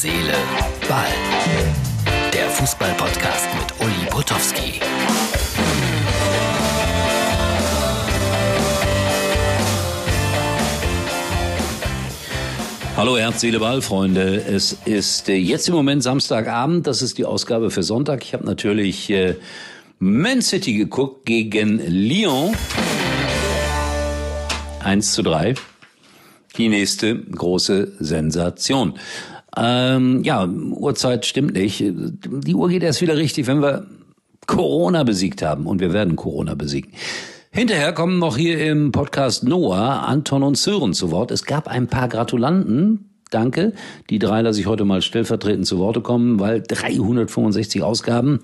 Seele, Ball. Der Fußball-Podcast mit Uli Potowski. Hallo Herz, Seele, Ball, Freunde. Es ist äh, jetzt im Moment Samstagabend. Das ist die Ausgabe für Sonntag. Ich habe natürlich äh, Man City geguckt gegen Lyon. 1 zu 3. Die nächste große Sensation. Ähm, ja, Uhrzeit stimmt nicht. Die Uhr geht erst wieder richtig, wenn wir Corona besiegt haben. Und wir werden Corona besiegen. Hinterher kommen noch hier im Podcast Noah Anton und Sören zu Wort. Es gab ein paar Gratulanten. Danke. Die drei lasse ich heute mal stellvertretend zu Worte kommen, weil 365 Ausgaben.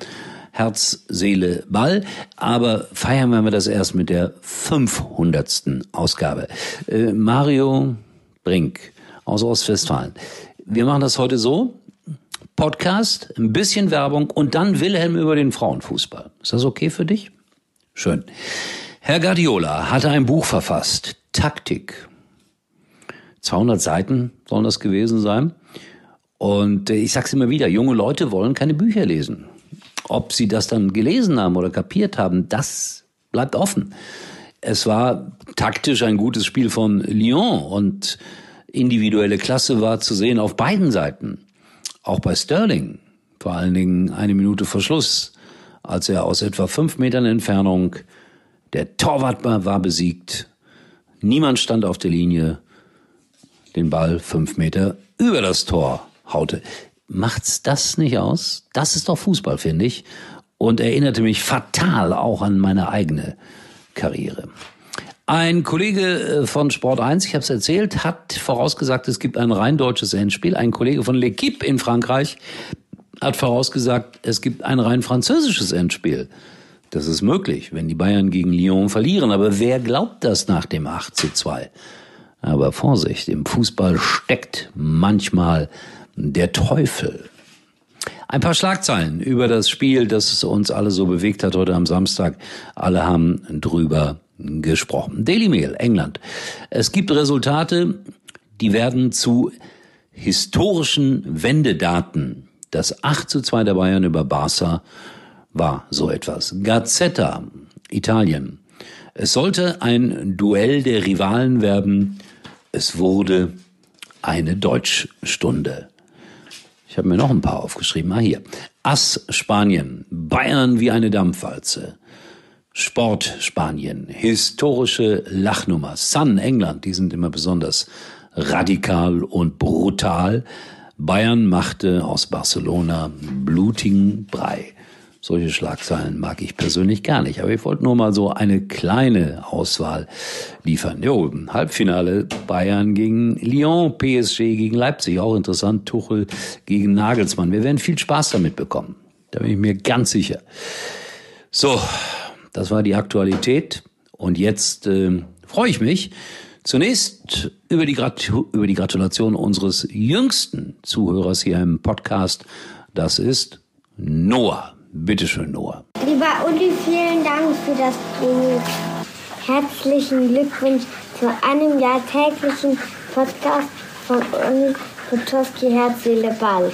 Herz, Seele, Ball. Aber feiern wir das erst mit der 500. Ausgabe. Äh, Mario Brink aus Ostwestfalen. Wir machen das heute so. Podcast, ein bisschen Werbung und dann Wilhelm über den Frauenfußball. Ist das okay für dich? Schön. Herr Guardiola hatte ein Buch verfasst, Taktik. 200 Seiten sollen das gewesen sein. Und äh, ich sag's immer wieder, junge Leute wollen keine Bücher lesen. Ob sie das dann gelesen haben oder kapiert haben, das bleibt offen. Es war taktisch ein gutes Spiel von Lyon und individuelle Klasse war zu sehen auf beiden Seiten. Auch bei Sterling. Vor allen Dingen eine Minute vor Schluss, als er aus etwa fünf Metern Entfernung der Torwart war besiegt. Niemand stand auf der Linie. Den Ball fünf Meter über das Tor haute. Macht's das nicht aus? Das ist doch Fußball, finde ich. Und erinnerte mich fatal auch an meine eigene Karriere. Ein Kollege äh, von Sport 1, ich habe es erzählt, hat vorausgesagt, es gibt ein rein deutsches Endspiel. Ein Kollege von L'Equipe in Frankreich hat vorausgesagt, es gibt ein rein französisches Endspiel. Das ist möglich, wenn die Bayern gegen Lyon verlieren. Aber wer glaubt das nach dem 8 zu 2? Aber Vorsicht, im Fußball steckt manchmal der Teufel. Ein paar Schlagzeilen über das Spiel, das uns alle so bewegt hat heute am Samstag. Alle haben drüber gesprochen. Daily Mail, England. Es gibt Resultate, die werden zu historischen Wendedaten. Das 8 zu 2 der Bayern über Barca war so etwas. Gazzetta, Italien. Es sollte ein Duell der Rivalen werden. Es wurde eine Deutschstunde. Ich habe mir noch ein paar aufgeschrieben. Ah, hier. Ass Spanien. Bayern wie eine Dampfwalze. Sport Spanien. Historische Lachnummer. Sun England. Die sind immer besonders radikal und brutal. Bayern machte aus Barcelona blutigen Brei. Solche Schlagzeilen mag ich persönlich gar nicht. Aber ich wollte nur mal so eine kleine Auswahl liefern. Jo, Halbfinale Bayern gegen Lyon, PSG gegen Leipzig. Auch interessant. Tuchel gegen Nagelsmann. Wir werden viel Spaß damit bekommen. Da bin ich mir ganz sicher. So, das war die Aktualität. Und jetzt äh, freue ich mich zunächst über die, über die Gratulation unseres jüngsten Zuhörers hier im Podcast. Das ist Noah. Bitte schön, Noah. Lieber Uli, vielen Dank für das Buch. Herzlichen Glückwunsch zu einem Jahr täglichen Podcast von Uli Potowski Herz, Seele, Ball.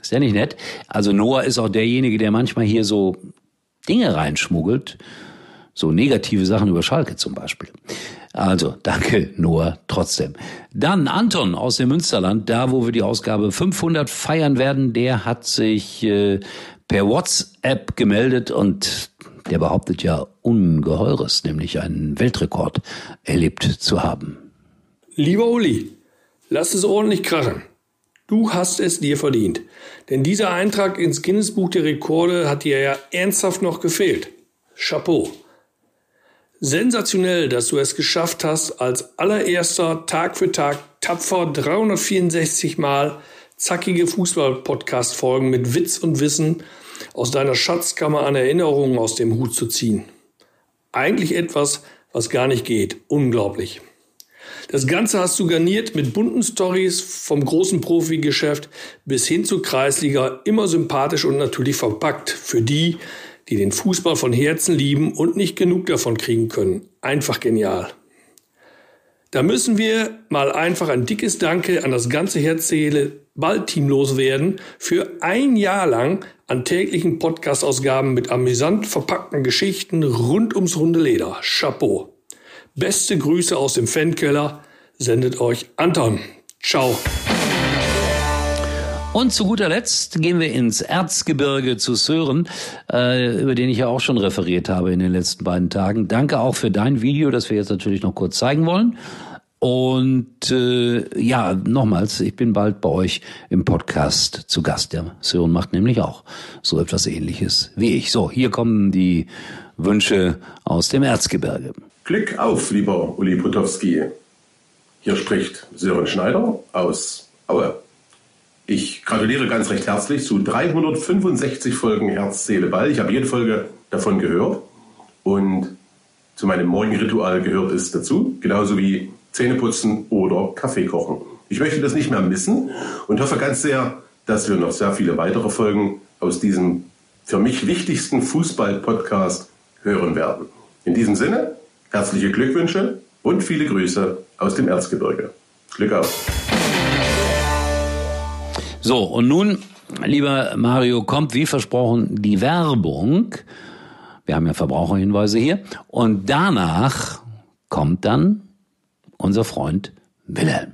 Ist ja nicht nett? Also Noah ist auch derjenige, der manchmal hier so Dinge reinschmuggelt. So negative Sachen über Schalke zum Beispiel. Also, danke, Noah, trotzdem. Dann Anton aus dem Münsterland, da wo wir die Ausgabe 500 feiern werden, der hat sich äh, per WhatsApp gemeldet und der behauptet ja Ungeheures, nämlich einen Weltrekord erlebt zu haben. Lieber Uli, lass es ordentlich krachen. Du hast es dir verdient. Denn dieser Eintrag ins Guinness-Buch der Rekorde hat dir ja ernsthaft noch gefehlt. Chapeau. Sensationell, dass du es geschafft hast, als allererster Tag für Tag tapfer 364 Mal zackige Fußball-Podcast-Folgen mit Witz und Wissen aus deiner Schatzkammer an Erinnerungen aus dem Hut zu ziehen. Eigentlich etwas, was gar nicht geht. Unglaublich. Das Ganze hast du garniert mit bunten Stories vom großen Profigeschäft bis hin zur Kreisliga, immer sympathisch und natürlich verpackt für die, die den Fußball von Herzen lieben und nicht genug davon kriegen können. Einfach genial. Da müssen wir mal einfach ein dickes Danke an das ganze Herzseele Ballteam loswerden für ein Jahr lang an täglichen Podcast-Ausgaben mit amüsant verpackten Geschichten rund ums runde Leder. Chapeau. Beste Grüße aus dem Fankeller sendet euch Anton. Ciao. Und zu guter Letzt gehen wir ins Erzgebirge zu Sören, äh, über den ich ja auch schon referiert habe in den letzten beiden Tagen. Danke auch für dein Video, das wir jetzt natürlich noch kurz zeigen wollen. Und äh, ja, nochmals, ich bin bald bei euch im Podcast zu Gast. Der Sören macht nämlich auch so etwas ähnliches wie ich. So, hier kommen die Wünsche aus dem Erzgebirge. Glück auf, lieber Uli Potowski. Hier spricht Sören Schneider aus Aue. Ich gratuliere ganz recht herzlich zu 365 Folgen Herz, Seele, Ball. Ich habe jede Folge davon gehört und zu meinem Morgenritual gehört es dazu, genauso wie Zähneputzen oder Kaffee kochen. Ich möchte das nicht mehr missen und hoffe ganz sehr, dass wir noch sehr viele weitere Folgen aus diesem für mich wichtigsten Fußball-Podcast hören werden. In diesem Sinne, herzliche Glückwünsche und viele Grüße aus dem Erzgebirge. Glück auf! So, und nun, lieber Mario, kommt wie versprochen die Werbung. Wir haben ja Verbraucherhinweise hier. Und danach kommt dann unser Freund Wilhelm.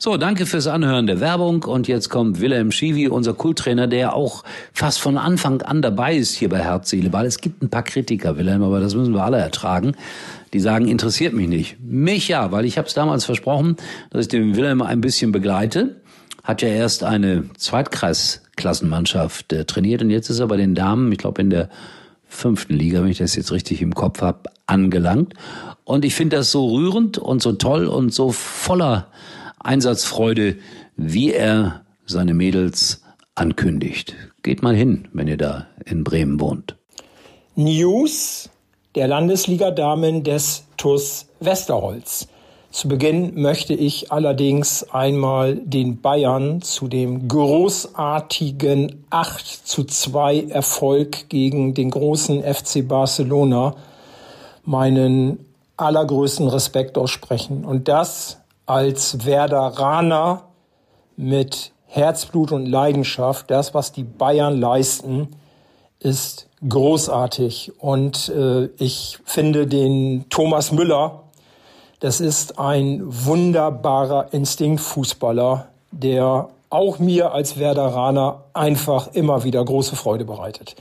So, danke fürs Anhören der Werbung und jetzt kommt Wilhelm Schiwi, unser Kulttrainer, der auch fast von Anfang an dabei ist hier bei Herz, Seele, Ball. Es gibt ein paar Kritiker, Wilhelm, aber das müssen wir alle ertragen. Die sagen, interessiert mich nicht. Mich ja, weil ich habe es damals versprochen, dass ich den Wilhelm ein bisschen begleite. Hat ja erst eine Zweitkreisklassenmannschaft äh, trainiert und jetzt ist er bei den Damen, ich glaube in der fünften Liga, wenn ich das jetzt richtig im Kopf habe, angelangt. Und ich finde das so rührend und so toll und so voller Einsatzfreude, wie er seine Mädels ankündigt. Geht mal hin, wenn ihr da in Bremen wohnt. News der Landesliga Damen des TUS Westerholz. Zu Beginn möchte ich allerdings einmal den Bayern zu dem großartigen 8 zu 2 Erfolg gegen den großen FC Barcelona meinen allergrößten Respekt aussprechen. Und das als Werderaner mit Herzblut und Leidenschaft. Das, was die Bayern leisten, ist großartig. Und äh, ich finde den Thomas Müller, das ist ein wunderbarer Instinktfußballer, der auch mir als Werderaner einfach immer wieder große Freude bereitet.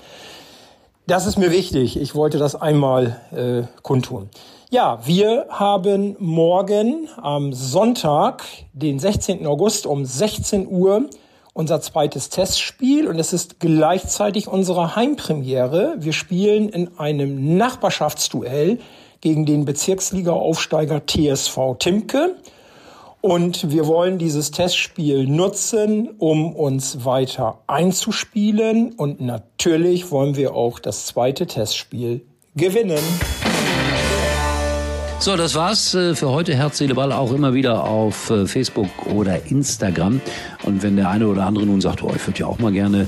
Das ist mir wichtig. Ich wollte das einmal äh, kundtun. Ja, wir haben morgen am Sonntag, den 16. August um 16 Uhr unser zweites Testspiel und es ist gleichzeitig unsere Heimpremiere. Wir spielen in einem Nachbarschaftsduell gegen den Bezirksliga-Aufsteiger TSV Timke. Und wir wollen dieses Testspiel nutzen, um uns weiter einzuspielen. Und natürlich wollen wir auch das zweite Testspiel gewinnen. So, das war's äh, für heute. Herz, Seele, Ball auch immer wieder auf äh, Facebook oder Instagram. Und wenn der eine oder andere nun sagt, oh, ich würde ja auch mal gerne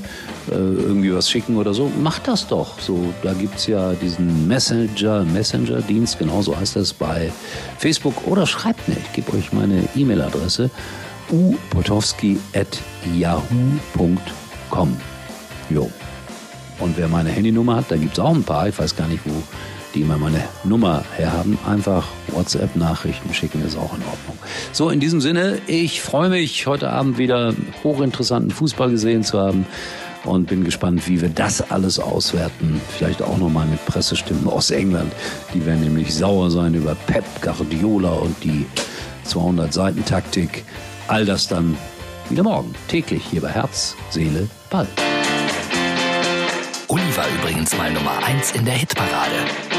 äh, irgendwie was schicken oder so, macht das doch. So, da gibt's ja diesen Messenger, Messenger-Dienst, genauso heißt das bei Facebook. Oder schreibt mir, ich gebe euch meine E-Mail-Adresse upotowski.yahoo.com. Jo. Und wer meine Handynummer hat, da gibt's auch ein paar, ich weiß gar nicht, wo die immer meine Nummer herhaben, einfach WhatsApp-Nachrichten schicken, ist auch in Ordnung. So, in diesem Sinne, ich freue mich, heute Abend wieder hochinteressanten Fußball gesehen zu haben und bin gespannt, wie wir das alles auswerten. Vielleicht auch nochmal mit Pressestimmen aus England. Die werden nämlich sauer sein über Pep Guardiola und die 200-Seiten-Taktik. All das dann wieder morgen, täglich hier bei Herz, Seele, Ball. Uli war übrigens mal Nummer 1 in der Hitparade.